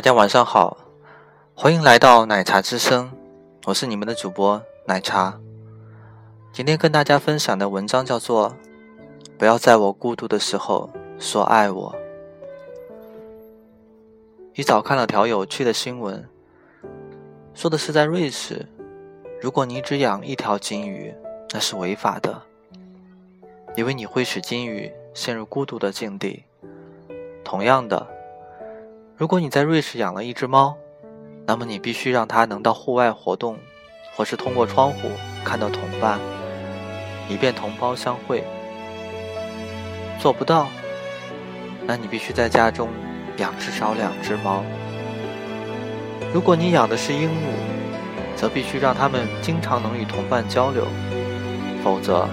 大家晚上好，欢迎来到奶茶之声，我是你们的主播奶茶。今天跟大家分享的文章叫做《不要在我孤独的时候说爱我》。一早看了条有趣的新闻，说的是在瑞士，如果你只养一条金鱼，那是违法的，因为你会使金鱼陷入孤独的境地。同样的。如果你在瑞士养了一只猫，那么你必须让它能到户外活动，或是通过窗户看到同伴，以便同胞相会。做不到，那你必须在家中养至少两只猫。如果你养的是鹦鹉，则必须让它们经常能与同伴交流，否则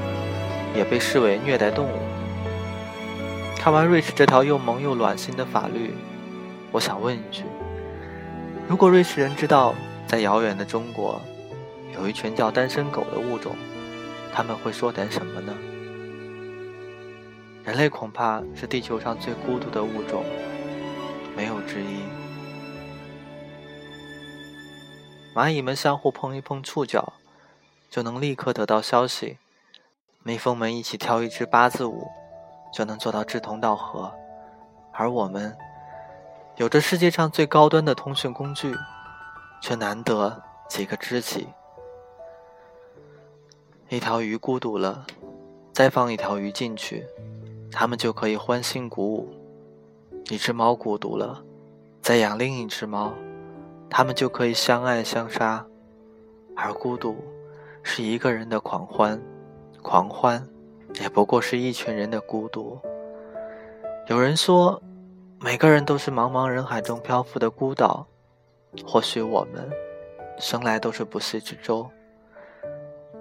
也被视为虐待动物。看完瑞士这条又萌又暖心的法律。我想问一句：如果瑞士人知道在遥远的中国有一群叫单身狗的物种，他们会说点什么呢？人类恐怕是地球上最孤独的物种，没有之一。蚂蚁们相互碰一碰触角，就能立刻得到消息；蜜蜂们一起跳一支八字舞，就能做到志同道合，而我们。有着世界上最高端的通讯工具，却难得几个知己。一条鱼孤独了，再放一条鱼进去，它们就可以欢欣鼓舞；一只猫孤独了，再养另一只猫，它们就可以相爱相杀。而孤独是一个人的狂欢，狂欢也不过是一群人的孤独。有人说。每个人都是茫茫人海中漂浮的孤岛，或许我们生来都是不系之舟，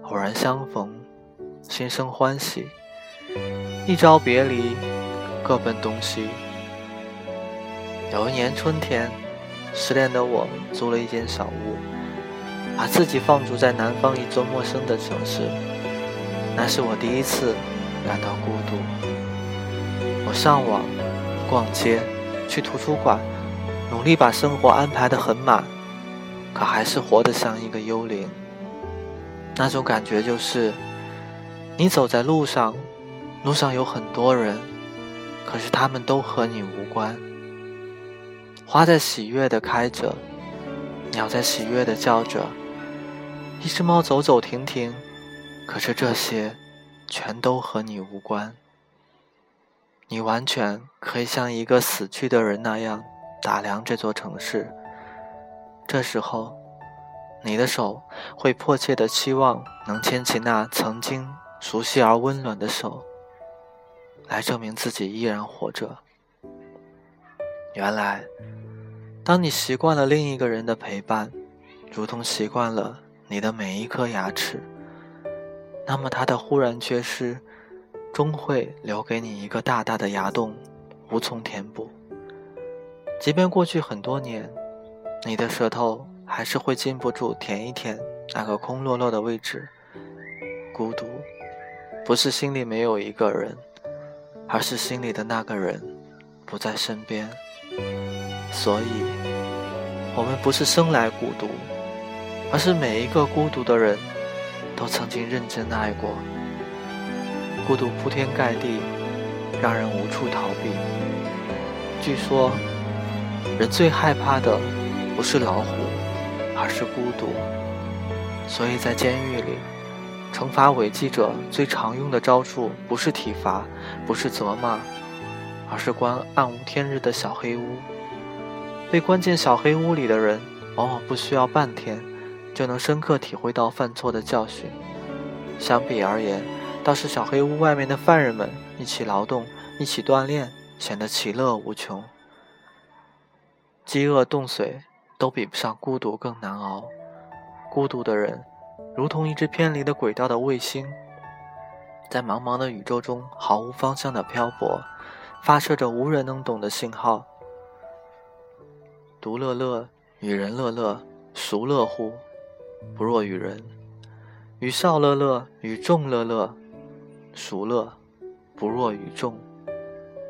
偶然相逢，心生欢喜，一朝别离，各奔东西。有一年春天，失恋的我租了一间小屋，把自己放逐在南方一座陌生的城市，那是我第一次感到孤独。我上网。逛街，去图书馆，努力把生活安排得很满，可还是活得像一个幽灵。那种感觉就是，你走在路上，路上有很多人，可是他们都和你无关。花在喜悦的开着，鸟在喜悦的叫着，一只猫走走停停，可是这些，全都和你无关。你完全可以像一个死去的人那样打量这座城市。这时候，你的手会迫切的期望能牵起那曾经熟悉而温暖的手，来证明自己依然活着。原来，当你习惯了另一个人的陪伴，如同习惯了你的每一颗牙齿，那么他的忽然缺失。终会留给你一个大大的牙洞，无从填补。即便过去很多年，你的舌头还是会禁不住舔一舔那个空落落的位置。孤独，不是心里没有一个人，而是心里的那个人不在身边。所以，我们不是生来孤独，而是每一个孤独的人都曾经认真爱过。孤独铺天盖地，让人无处逃避。据说，人最害怕的不是老虎，而是孤独。所以在监狱里，惩罚违纪者最常用的招数不是体罚，不是责骂，而是关暗无天日的小黑屋。被关进小黑屋里的人，往往不需要半天，就能深刻体会到犯错的教训。相比而言，倒是小黑屋外面的犯人们一起劳动，一起锻炼，显得其乐无穷。饥饿冻髓都比不上孤独更难熬。孤独的人，如同一只偏离了轨道的卫星，在茫茫的宇宙中毫无方向的漂泊，发射着无人能懂的信号。独乐乐，与人乐乐，孰乐乎？不若与人。与少乐乐，与众乐乐。孰乐，不若与众。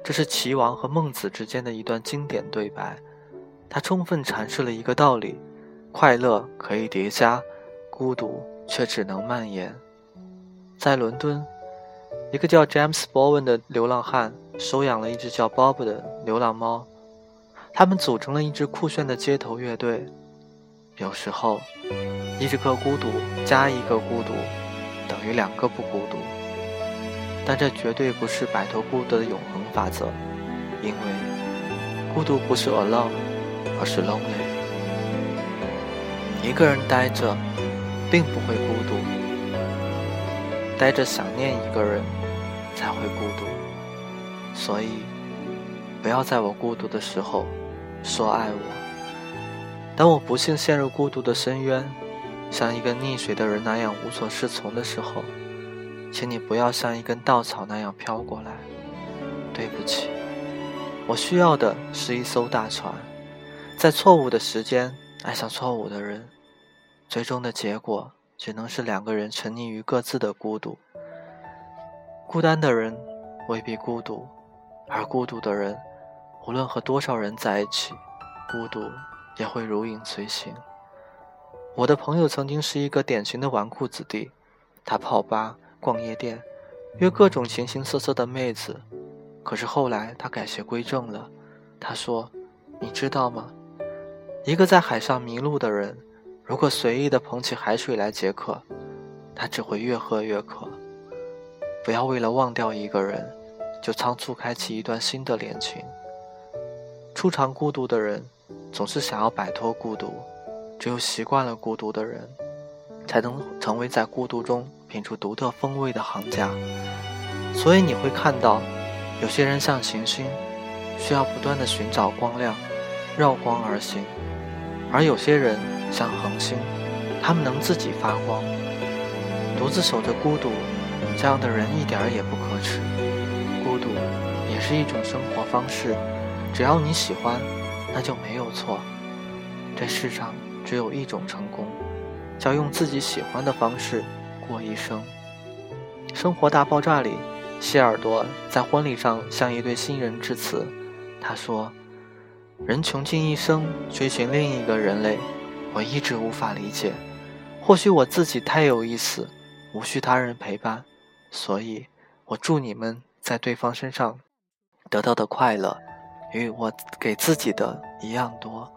这是齐王和孟子之间的一段经典对白。他充分阐释了一个道理：快乐可以叠加，孤独却只能蔓延。在伦敦，一个叫 James Bowen 的流浪汉收养了一只叫 Bob 的流浪猫，他们组成了一支酷炫的街头乐队。有时候，一个孤独加一个孤独，等于两个不孤独。但这绝对不是摆脱孤独的永恒法则，因为孤独不是 alone。而是 lonely，一个人呆着，并不会孤独；呆着想念一个人，才会孤独。所以，不要在我孤独的时候说爱我。当我不幸陷入孤独的深渊，像一个溺水的人那样无所适从的时候，请你不要像一根稻草那样飘过来。对不起，我需要的是一艘大船。在错误的时间爱上错误的人，最终的结果只能是两个人沉溺于各自的孤独。孤单的人未必孤独，而孤独的人，无论和多少人在一起，孤独也会如影随形。我的朋友曾经是一个典型的纨绔子弟，他泡吧、逛夜店，约各种形形色色的妹子。可是后来他改邪归正了，他说：“你知道吗？”一个在海上迷路的人，如果随意的捧起海水来解渴，他只会越喝越渴。不要为了忘掉一个人，就仓促开启一段新的恋情。初尝孤独的人，总是想要摆脱孤独。只有习惯了孤独的人，才能成为在孤独中品出独特风味的行家。所以你会看到，有些人像行星，需要不断的寻找光亮，绕光而行。而有些人像恒星，他们能自己发光，独自守着孤独，这样的人一点也不可耻。孤独也是一种生活方式，只要你喜欢，那就没有错。这世上只有一种成功，叫用自己喜欢的方式过一生。《生活大爆炸》里，谢耳朵在婚礼上向一对新人致辞，他说。人穷尽一生追寻另一个人类，我一直无法理解。或许我自己太有意思，无需他人陪伴，所以我祝你们在对方身上得到的快乐，与我给自己的一样多。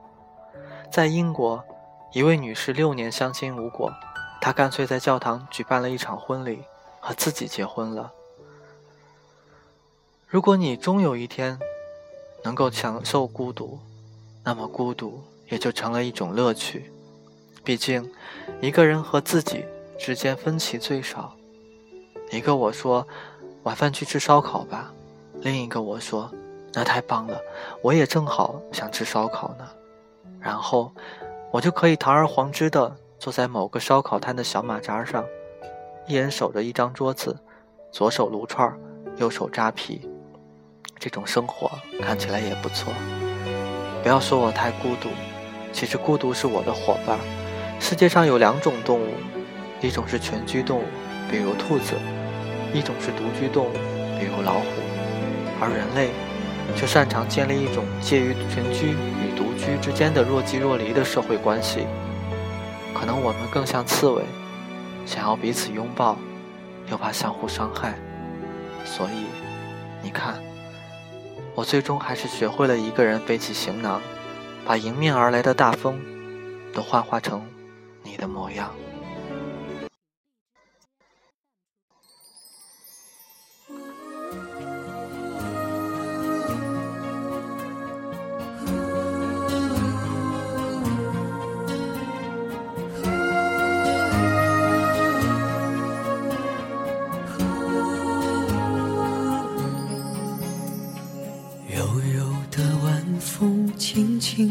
在英国，一位女士六年相亲无果，他干脆在教堂举办了一场婚礼，和自己结婚了。如果你终有一天，能够享受孤独，那么孤独也就成了一种乐趣。毕竟，一个人和自己之间分歧最少。一个我说：“晚饭去吃烧烤吧。”另一个我说：“那太棒了，我也正好想吃烧烤呢。”然后，我就可以堂而皇之的坐在某个烧烤摊的小马扎上，一人守着一张桌子，左手撸串右手扎皮。这种生活看起来也不错。不要说我太孤独，其实孤独是我的伙伴。世界上有两种动物，一种是群居动物，比如兔子；一种是独居动物，比如老虎。而人类却擅长建立一种介于群居与独居之间的若即若离的社会关系。可能我们更像刺猬，想要彼此拥抱，又怕相互伤害。所以，你看。我最终还是学会了一个人背起行囊，把迎面而来的大风都幻化成你的模样。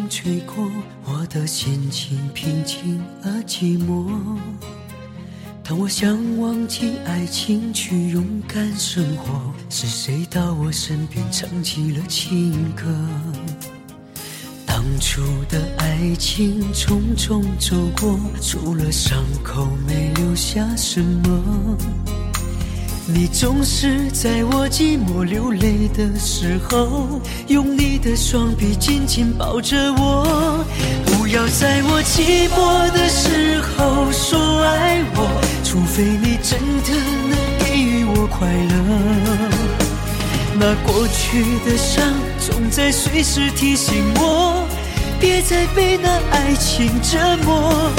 吹过，我的心情平静而寂寞。当我想忘记爱情，去勇敢生活，是谁到我身边唱起了情歌？当初的爱情匆匆走过，除了伤口没留下什么。你总是在我寂寞流泪的时候，用你的双臂紧紧抱着我。不要在我寂寞的时候说爱我，除非你真的能给予我快乐。那过去的伤，总在随时提醒我，别再被那爱情折磨。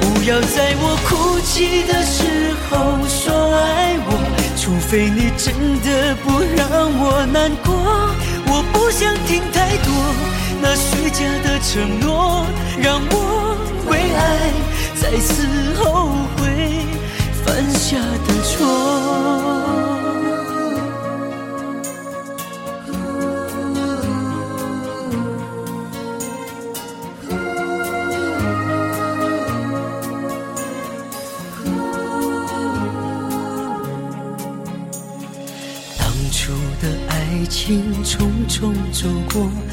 不要在我哭泣的时候说爱我。除非你真的不让我难过，我不想听太多那虚假的承诺，让我为爱再次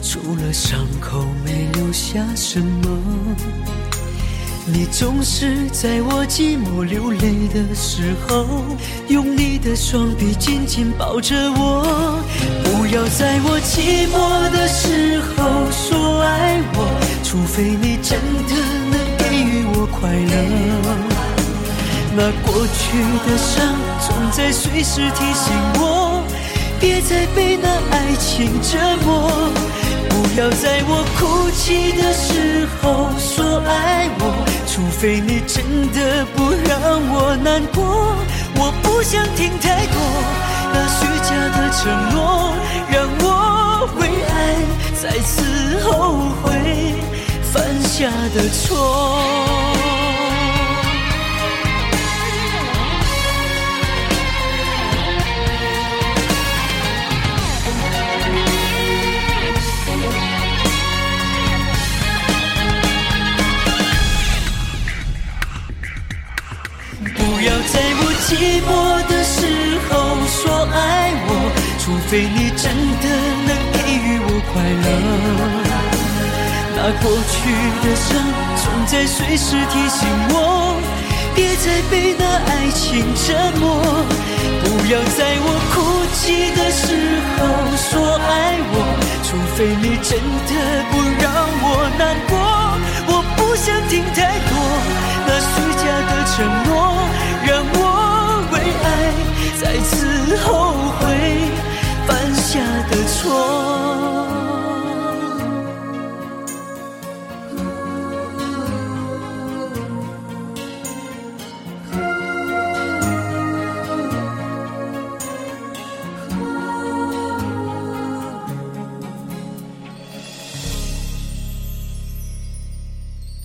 除了伤口没留下什么。你总是在我寂寞流泪的时候，用你的双臂紧紧抱着我。不要在我寂寞的时候说爱我，除非你真的能给予我快乐。那过去的伤，总在随时提醒我。别再被那爱情折磨，不要在我哭泣的时候说爱我，除非你真的不让我难过。我不想听太多那虚假的承诺，让我为爱再次后悔犯下的错。除非你真的能给予我快乐。那过去的伤总在随时提醒我别再被那爱情折磨。不要在我哭泣的时候说爱我除非你真的不让我难过。我不想听太多那虚假的承诺让我为爱再次后